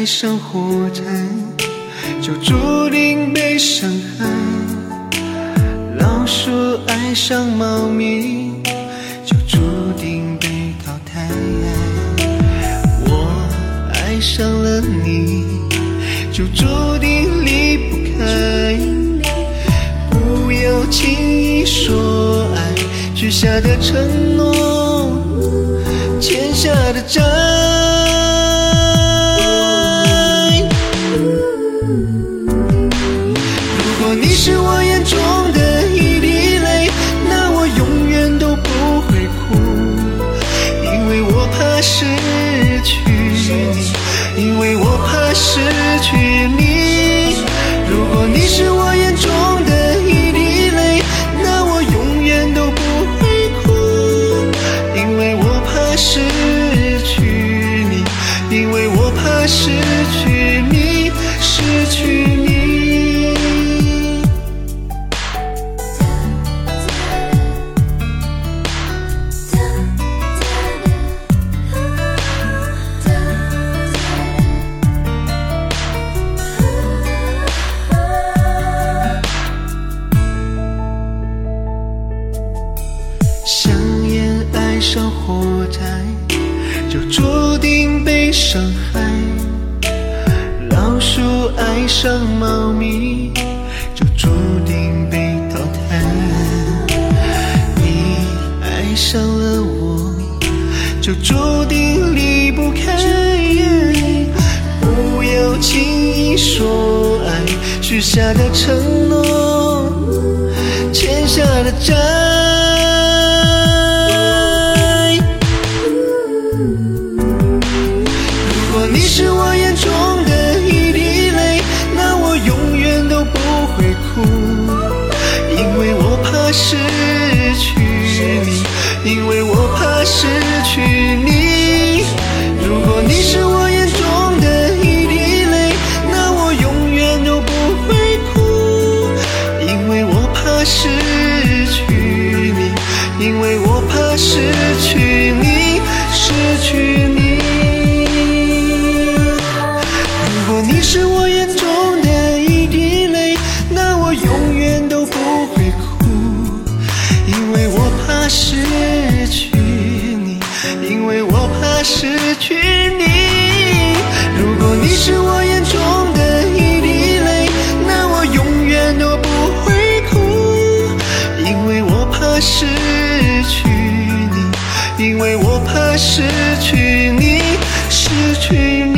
爱上火柴，就注定被伤害。老鼠爱上猫咪，就注定被淘汰。我爱上了你，就注定离不开。不要轻易说爱，许下的承诺，欠下的债。因为我怕失去你。如果你是我眼中的一滴泪，那我永远都不会哭，因为我怕失去你，因为我怕失去你，失去你。就注定被伤害；老鼠爱上猫咪，就注定被淘汰。你爱上了我，就注定离不开。不要轻易说爱，许下的承诺，欠下的债。失去你如果你是我眼中的一滴泪那我永远都不会哭。因为我怕失去你因为我怕失去你失去你。如果你是我去你，如果你是我眼中的一滴泪，那我永远都不会哭，因为我怕失去你，因为我怕失去你，失去你。